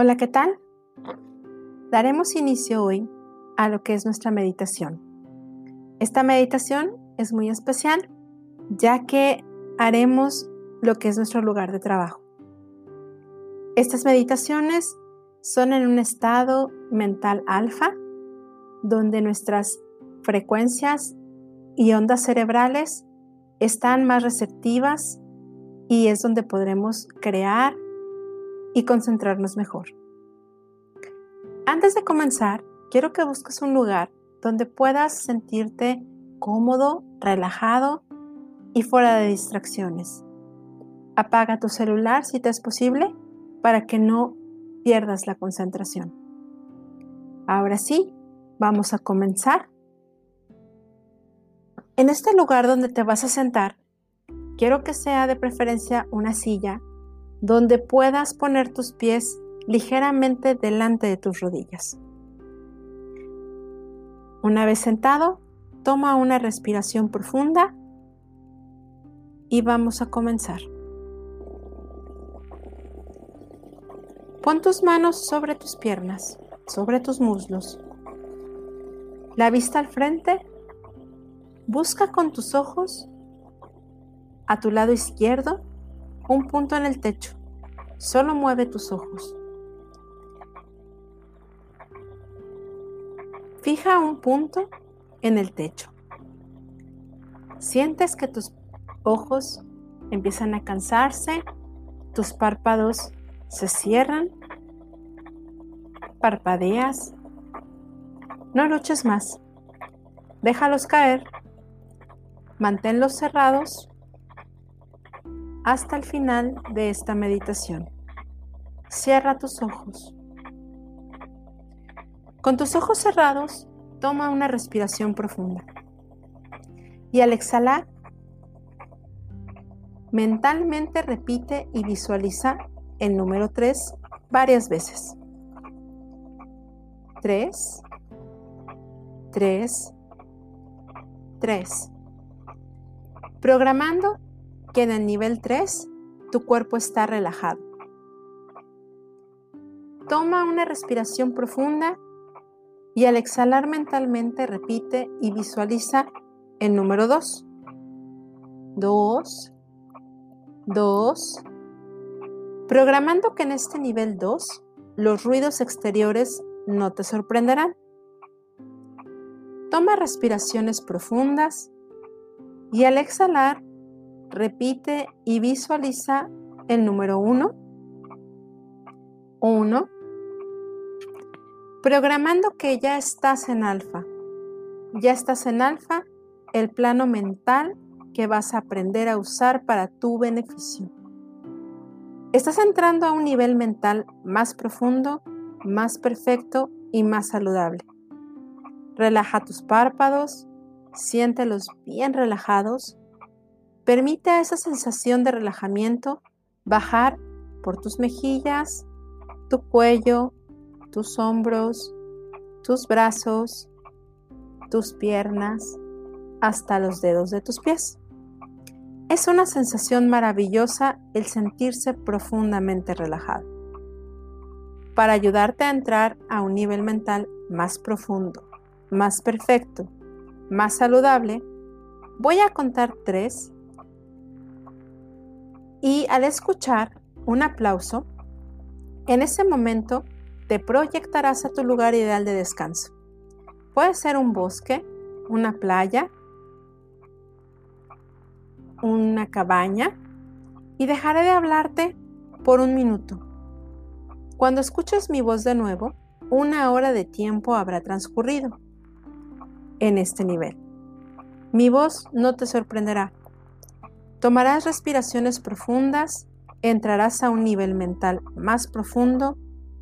Hola, ¿qué tal? Daremos inicio hoy a lo que es nuestra meditación. Esta meditación es muy especial ya que haremos lo que es nuestro lugar de trabajo. Estas meditaciones son en un estado mental alfa, donde nuestras frecuencias y ondas cerebrales están más receptivas y es donde podremos crear y concentrarnos mejor. Antes de comenzar, quiero que busques un lugar donde puedas sentirte cómodo, relajado y fuera de distracciones. Apaga tu celular si te es posible para que no pierdas la concentración. Ahora sí, vamos a comenzar. En este lugar donde te vas a sentar, quiero que sea de preferencia una silla donde puedas poner tus pies ligeramente delante de tus rodillas. Una vez sentado, toma una respiración profunda y vamos a comenzar. Pon tus manos sobre tus piernas, sobre tus muslos. La vista al frente. Busca con tus ojos a tu lado izquierdo un punto en el techo. Solo mueve tus ojos. Fija un punto en el techo. Sientes que tus ojos empiezan a cansarse, tus párpados se cierran, parpadeas. No luches más. Déjalos caer. Manténlos cerrados hasta el final de esta meditación. Cierra tus ojos. Con tus ojos cerrados, toma una respiración profunda. Y al exhalar, mentalmente repite y visualiza el número 3 varias veces. 3, 3, 3. Programando en el nivel 3 tu cuerpo está relajado. Toma una respiración profunda y al exhalar mentalmente repite y visualiza el número 2. 2, 2. Programando que en este nivel 2 los ruidos exteriores no te sorprenderán. Toma respiraciones profundas y al exhalar repite y visualiza el número 1. 1. Programando que ya estás en alfa. Ya estás en alfa, el plano mental que vas a aprender a usar para tu beneficio. Estás entrando a un nivel mental más profundo, más perfecto y más saludable. Relaja tus párpados, siéntelos bien relajados Permite a esa sensación de relajamiento bajar por tus mejillas, tu cuello, tus hombros, tus brazos, tus piernas, hasta los dedos de tus pies. Es una sensación maravillosa el sentirse profundamente relajado. Para ayudarte a entrar a un nivel mental más profundo, más perfecto, más saludable, voy a contar tres y al escuchar un aplauso, en ese momento te proyectarás a tu lugar ideal de descanso. Puede ser un bosque, una playa, una cabaña y dejaré de hablarte por un minuto. Cuando escuches mi voz de nuevo, una hora de tiempo habrá transcurrido en este nivel. Mi voz no te sorprenderá, Tomarás respiraciones profundas, entrarás a un nivel mental más profundo,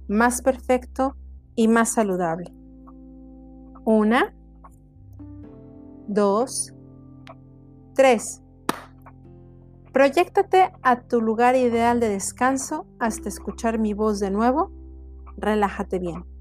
más perfecto y más saludable. Una, dos, tres. Proyéctate a tu lugar ideal de descanso hasta escuchar mi voz de nuevo. Relájate bien.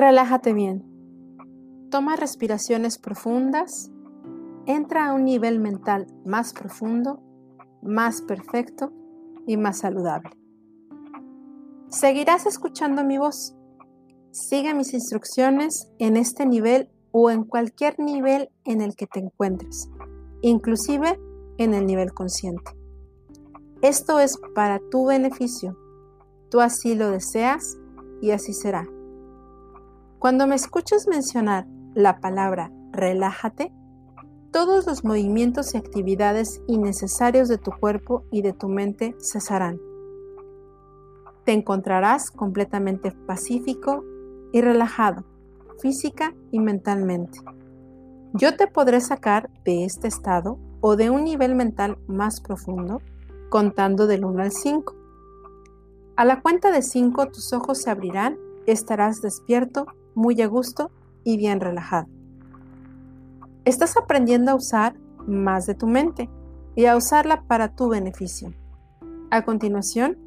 Relájate bien. Toma respiraciones profundas. Entra a un nivel mental más profundo, más perfecto y más saludable. Seguirás escuchando mi voz Sigue mis instrucciones en este nivel o en cualquier nivel en el que te encuentres, inclusive en el nivel consciente. Esto es para tu beneficio. Tú así lo deseas y así será. Cuando me escuches mencionar la palabra relájate, todos los movimientos y actividades innecesarios de tu cuerpo y de tu mente cesarán. Te encontrarás completamente pacífico y relajado, física y mentalmente. Yo te podré sacar de este estado o de un nivel mental más profundo contando del 1 al 5. A la cuenta de 5 tus ojos se abrirán, estarás despierto, muy a gusto y bien relajado. Estás aprendiendo a usar más de tu mente y a usarla para tu beneficio. A continuación,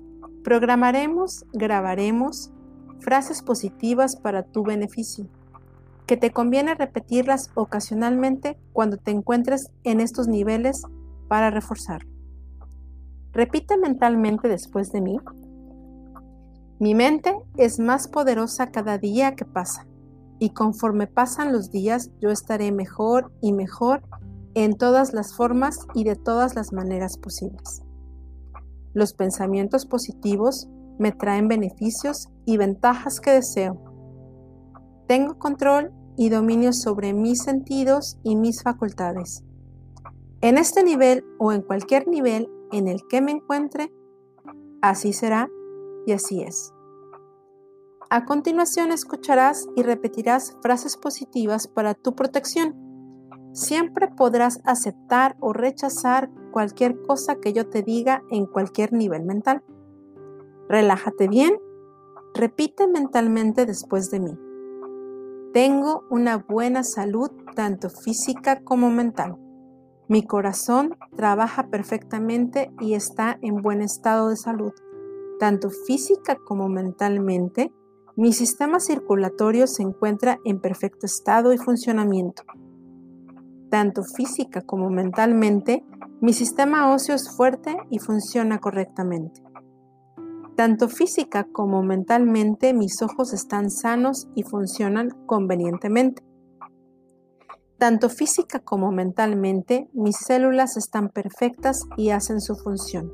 programaremos, grabaremos frases positivas para tu beneficio, que te conviene repetirlas ocasionalmente cuando te encuentres en estos niveles para reforzar. Repite mentalmente después de mí. Mi mente es más poderosa cada día que pasa y conforme pasan los días yo estaré mejor y mejor en todas las formas y de todas las maneras posibles. Los pensamientos positivos me traen beneficios y ventajas que deseo. Tengo control y dominio sobre mis sentidos y mis facultades. En este nivel o en cualquier nivel en el que me encuentre, así será y así es. A continuación escucharás y repetirás frases positivas para tu protección. Siempre podrás aceptar o rechazar cualquier cosa que yo te diga en cualquier nivel mental. Relájate bien. Repite mentalmente después de mí. Tengo una buena salud tanto física como mental. Mi corazón trabaja perfectamente y está en buen estado de salud, tanto física como mentalmente. Mi sistema circulatorio se encuentra en perfecto estado y funcionamiento. Tanto física como mentalmente, mi sistema óseo es fuerte y funciona correctamente. Tanto física como mentalmente, mis ojos están sanos y funcionan convenientemente. Tanto física como mentalmente, mis células están perfectas y hacen su función.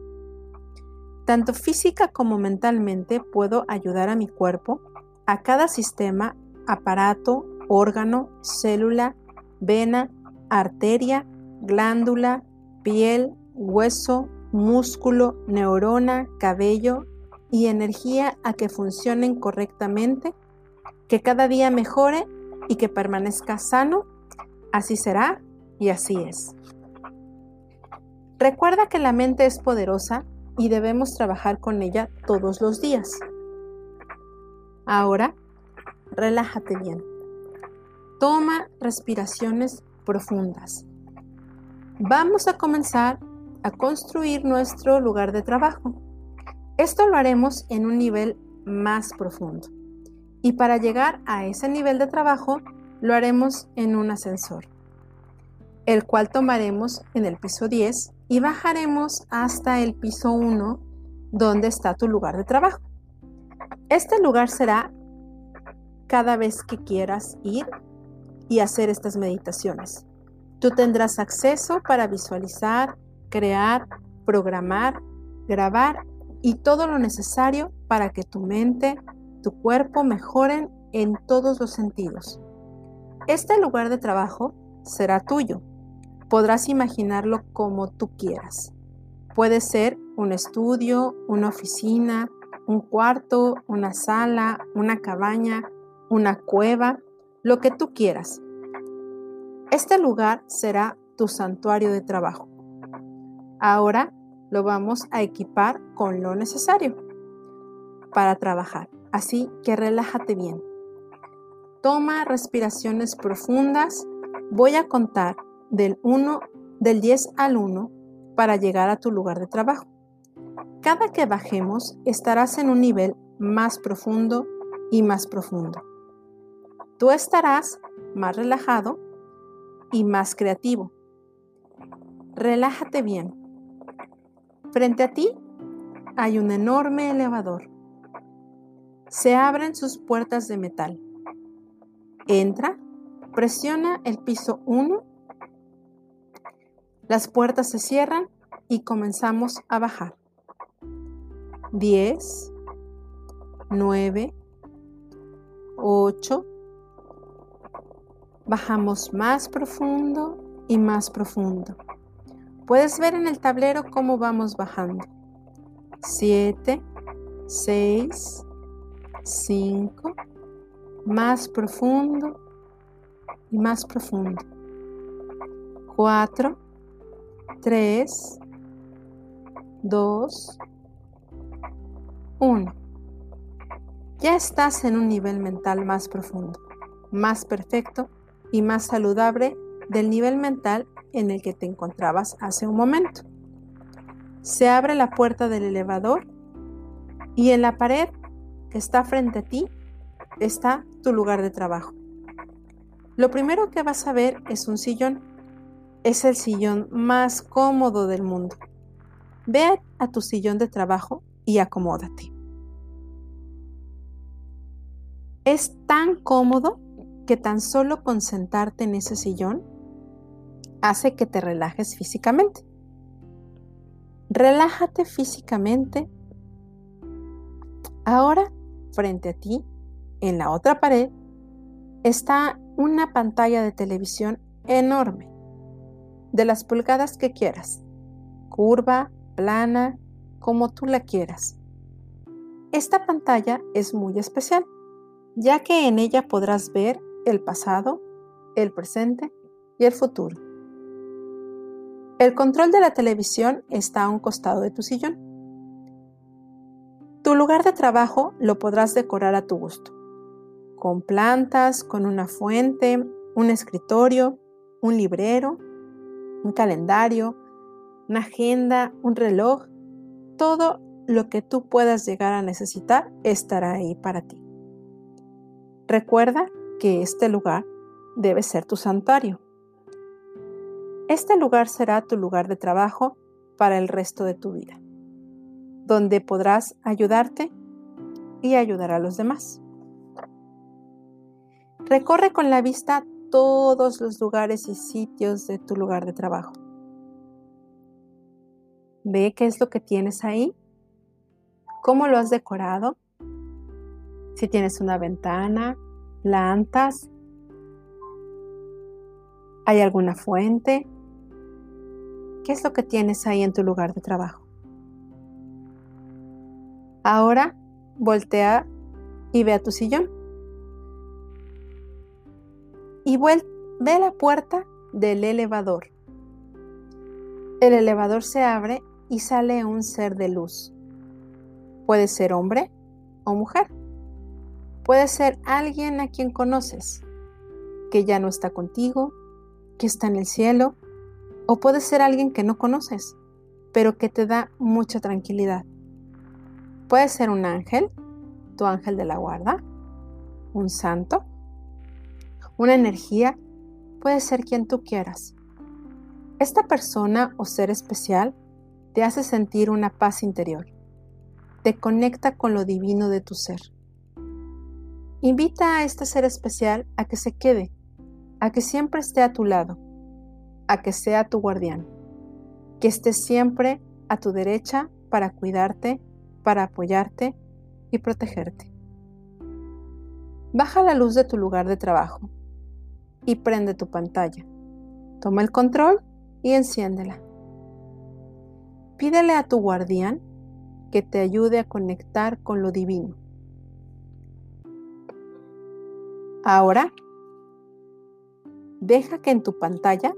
Tanto física como mentalmente puedo ayudar a mi cuerpo, a cada sistema, aparato, órgano, célula, vena, arteria, glándula, piel, hueso, músculo, neurona, cabello y energía a que funcionen correctamente, que cada día mejore y que permanezca sano Así será y así es. Recuerda que la mente es poderosa y debemos trabajar con ella todos los días. Ahora, relájate bien. Toma respiraciones profundas. Vamos a comenzar a construir nuestro lugar de trabajo. Esto lo haremos en un nivel más profundo. Y para llegar a ese nivel de trabajo, lo haremos en un ascensor, el cual tomaremos en el piso 10 y bajaremos hasta el piso 1 donde está tu lugar de trabajo. Este lugar será cada vez que quieras ir y hacer estas meditaciones. Tú tendrás acceso para visualizar, crear, programar, grabar y todo lo necesario para que tu mente, tu cuerpo mejoren en todos los sentidos. Este lugar de trabajo será tuyo. Podrás imaginarlo como tú quieras. Puede ser un estudio, una oficina, un cuarto, una sala, una cabaña, una cueva, lo que tú quieras. Este lugar será tu santuario de trabajo. Ahora lo vamos a equipar con lo necesario para trabajar. Así que relájate bien. Toma respiraciones profundas. Voy a contar del 1 del 10 al 1 para llegar a tu lugar de trabajo. Cada que bajemos estarás en un nivel más profundo y más profundo. tú estarás más relajado y más creativo. Relájate bien. Frente a ti hay un enorme elevador. Se abren sus puertas de metal. Entra, presiona el piso 1. Las puertas se cierran y comenzamos a bajar. 10, 9, 8. Bajamos más profundo y más profundo. Puedes ver en el tablero cómo vamos bajando. 7, 6, 5, más profundo y más profundo. 4, 3, 2, 1. Ya estás en un nivel mental más profundo, más perfecto y más saludable del nivel mental en el que te encontrabas hace un momento. Se abre la puerta del elevador y en la pared que está frente a ti está tu lugar de trabajo. Lo primero que vas a ver es un sillón. Es el sillón más cómodo del mundo. Ve a tu sillón de trabajo y acomódate. Es tan cómodo que tan solo con sentarte en ese sillón hace que te relajes físicamente. Relájate físicamente. Ahora, frente a ti, en la otra pared, está una pantalla de televisión enorme, de las pulgadas que quieras, curva, plana, como tú la quieras. Esta pantalla es muy especial, ya que en ella podrás ver el pasado, el presente y el futuro. El control de la televisión está a un costado de tu sillón. Tu lugar de trabajo lo podrás decorar a tu gusto, con plantas, con una fuente, un escritorio, un librero, un calendario, una agenda, un reloj, todo lo que tú puedas llegar a necesitar estará ahí para ti. Recuerda que este lugar debe ser tu santuario. Este lugar será tu lugar de trabajo para el resto de tu vida, donde podrás ayudarte y ayudar a los demás. Recorre con la vista todos los lugares y sitios de tu lugar de trabajo. Ve qué es lo que tienes ahí, cómo lo has decorado, si tienes una ventana, plantas, ¿hay alguna fuente? ¿Qué es lo que tienes ahí en tu lugar de trabajo? Ahora voltea y ve a tu sillón. Y ve la puerta del elevador. El elevador se abre y sale un ser de luz. Puede ser hombre o mujer. Puede ser alguien a quien conoces, que ya no está contigo, que está en el cielo, o puede ser alguien que no conoces, pero que te da mucha tranquilidad. Puede ser un ángel, tu ángel de la guarda, un santo, una energía, puede ser quien tú quieras. Esta persona o ser especial te hace sentir una paz interior. Te conecta con lo divino de tu ser. Invita a este ser especial a que se quede, a que siempre esté a tu lado, a que sea tu guardián, que esté siempre a tu derecha para cuidarte, para apoyarte y protegerte. Baja la luz de tu lugar de trabajo y prende tu pantalla. Toma el control y enciéndela. Pídele a tu guardián que te ayude a conectar con lo divino. Ahora, deja que en tu pantalla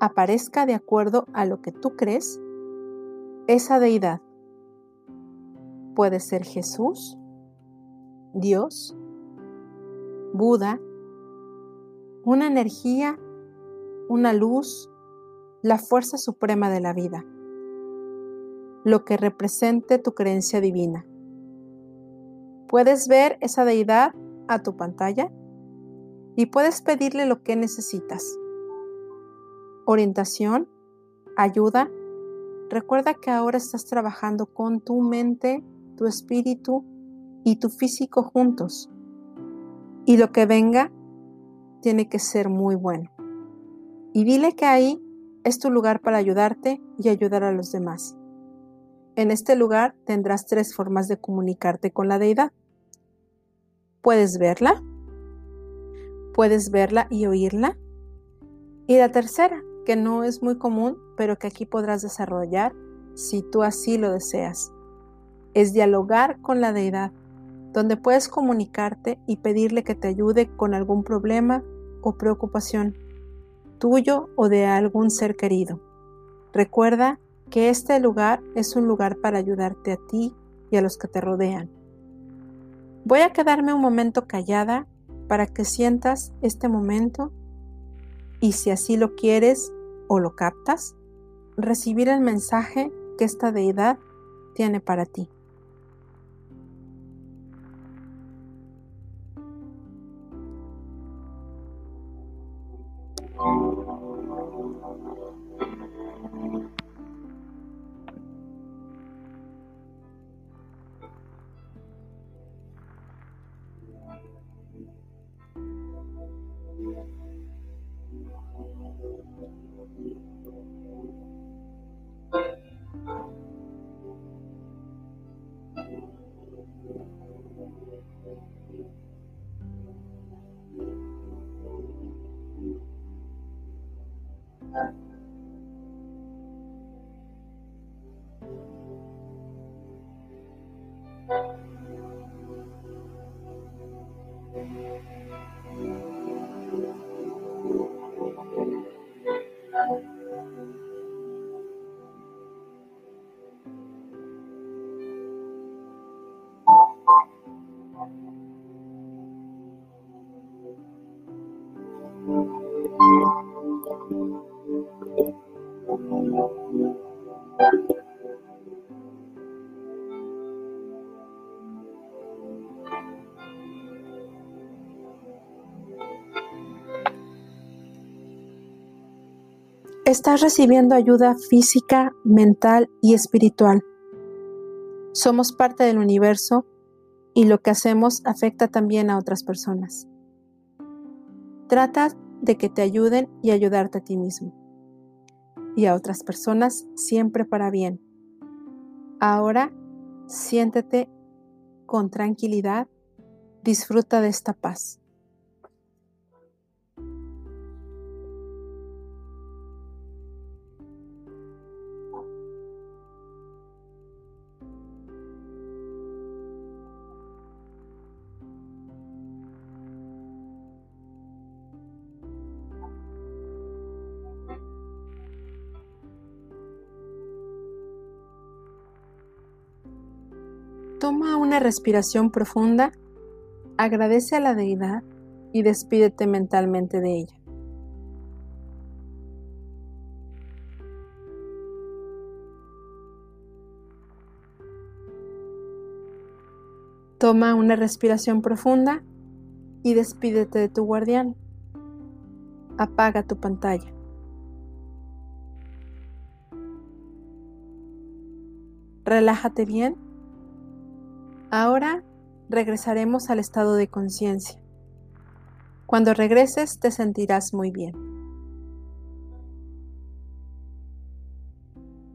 aparezca de acuerdo a lo que tú crees esa deidad. Puede ser Jesús, Dios, Buda, una energía, una luz, la fuerza suprema de la vida, lo que represente tu creencia divina. ¿Puedes ver esa deidad a tu pantalla? y puedes pedirle lo que necesitas. Orientación, ayuda. Recuerda que ahora estás trabajando con tu mente, tu espíritu y tu físico juntos. Y lo que venga tiene que ser muy bueno. Y dile que ahí es tu lugar para ayudarte y ayudar a los demás. En este lugar tendrás tres formas de comunicarte con la deidad. Puedes verla, puedes verla y oírla. Y la tercera, que no es muy común, pero que aquí podrás desarrollar si tú así lo deseas, es dialogar con la deidad, donde puedes comunicarte y pedirle que te ayude con algún problema o preocupación tuyo o de algún ser querido. Recuerda que este lugar es un lugar para ayudarte a ti y a los que te rodean. Voy a quedarme un momento callada para que sientas este momento y si así lo quieres o lo captas, recibir el mensaje que esta deidad tiene para ti. Estás recibiendo ayuda física, mental y espiritual. Somos parte del universo y lo que hacemos afecta también a otras personas. Trata de que te ayuden y ayudarte a ti mismo y a otras personas siempre para bien. Ahora siéntete con tranquilidad, disfruta de esta paz. Una respiración profunda, agradece a la deidad y despídete mentalmente de ella. Toma una respiración profunda y despídete de tu guardián. Apaga tu pantalla. Relájate bien Ahora regresaremos al estado de conciencia. Cuando regreses te sentirás muy bien.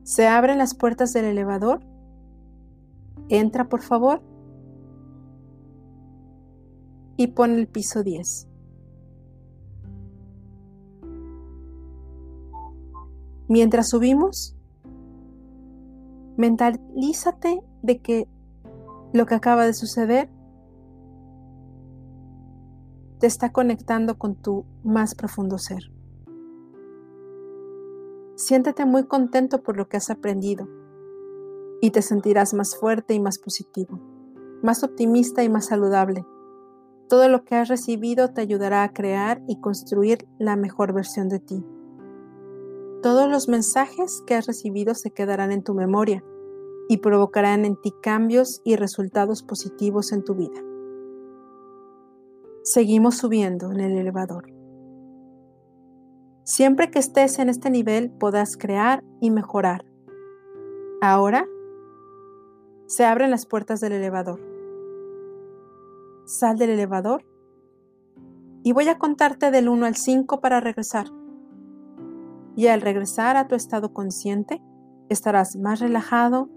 Se abren las puertas del elevador. Entra, por favor. Y pon el piso 10. Mientras subimos, mentalízate de que lo que acaba de suceder te está conectando con tu más profundo ser. Siéntete muy contento por lo que has aprendido y te sentirás más fuerte y más positivo, más optimista y más saludable. Todo lo que has recibido te ayudará a crear y construir la mejor versión de ti. Todos los mensajes que has recibido se quedarán en tu memoria y provocarán en ti cambios y resultados positivos en tu vida. Seguimos subiendo en el elevador. Siempre que estés en este nivel podrás crear y mejorar. Ahora se abren las puertas del elevador. Sal del elevador y voy a contarte del 1 al 5 para regresar. Y al regresar a tu estado consciente, estarás más relajado,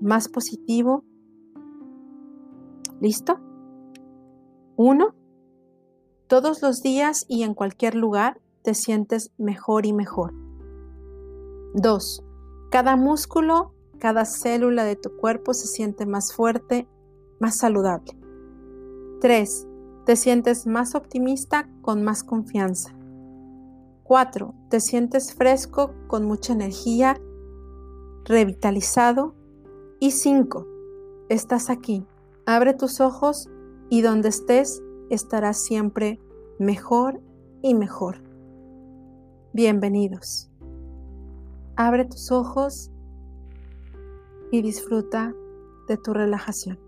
más positivo. ¿Listo? 1. Todos los días y en cualquier lugar te sientes mejor y mejor. 2. Cada músculo, cada célula de tu cuerpo se siente más fuerte, más saludable. 3. Te sientes más optimista con más confianza. 4. Te sientes fresco con mucha energía, revitalizado. Y 5. Estás aquí. Abre tus ojos y donde estés estarás siempre mejor y mejor. Bienvenidos. Abre tus ojos y disfruta de tu relajación.